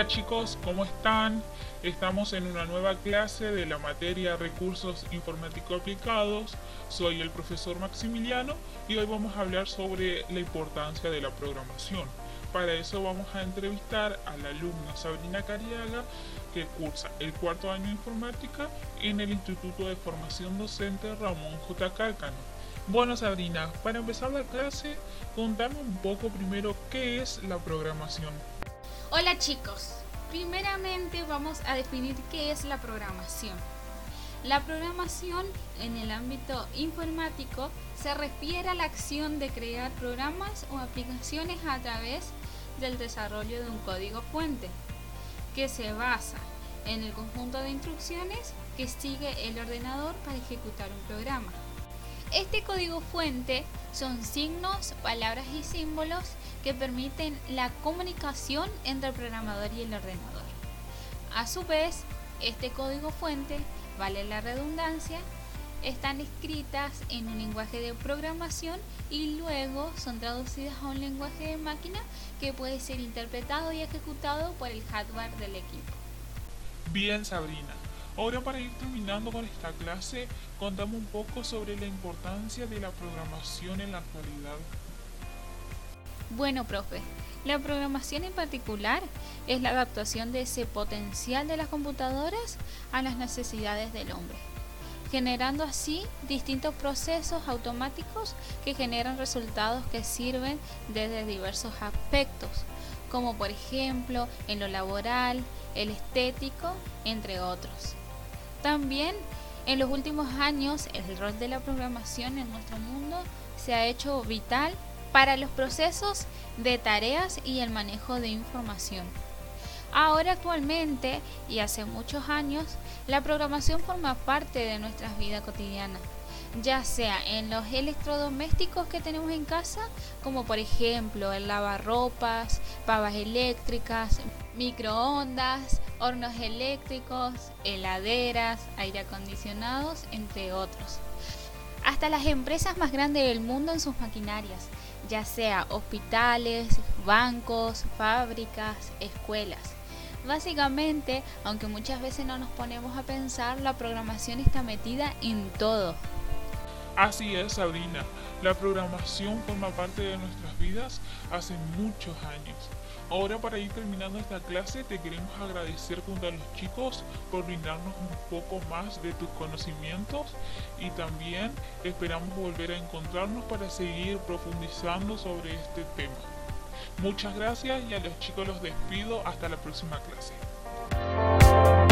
Hola chicos, ¿cómo están? Estamos en una nueva clase de la materia Recursos Informáticos Aplicados. Soy el profesor Maximiliano y hoy vamos a hablar sobre la importancia de la programación. Para eso vamos a entrevistar a la alumna Sabrina Cariaga que cursa el cuarto año de informática en el Instituto de Formación Docente Ramón J. Cálcano. Bueno Sabrina, para empezar la clase, contame un poco primero qué es la programación. Hola chicos, primeramente vamos a definir qué es la programación. La programación en el ámbito informático se refiere a la acción de crear programas o aplicaciones a través del desarrollo de un código fuente que se basa en el conjunto de instrucciones que sigue el ordenador para ejecutar un programa. Este código fuente son signos, palabras y símbolos que permiten la comunicación entre el programador y el ordenador. A su vez, este código fuente, vale la redundancia, están escritas en un lenguaje de programación y luego son traducidas a un lenguaje de máquina que puede ser interpretado y ejecutado por el hardware del equipo. Bien, Sabrina. Ahora para ir terminando con esta clase, contame un poco sobre la importancia de la programación en la actualidad. Bueno, profe, la programación en particular es la adaptación de ese potencial de las computadoras a las necesidades del hombre, generando así distintos procesos automáticos que generan resultados que sirven desde diversos aspectos, como por ejemplo en lo laboral, el estético, entre otros. También en los últimos años el rol de la programación en nuestro mundo se ha hecho vital para los procesos de tareas y el manejo de información. Ahora actualmente y hace muchos años, la programación forma parte de nuestras vidas cotidianas, ya sea en los electrodomésticos que tenemos en casa, como por ejemplo el lavarropas, pavas eléctricas, microondas, hornos eléctricos, heladeras, aire acondicionados, entre otros. Hasta las empresas más grandes del mundo en sus maquinarias, ya sea hospitales, bancos, fábricas, escuelas. Básicamente, aunque muchas veces no nos ponemos a pensar, la programación está metida en todo. Así es, Sabrina. La programación forma parte de nuestras vidas hace muchos años. Ahora para ir terminando esta clase te queremos agradecer junto a los chicos por brindarnos un poco más de tus conocimientos y también esperamos volver a encontrarnos para seguir profundizando sobre este tema. Muchas gracias y a los chicos los despido hasta la próxima clase.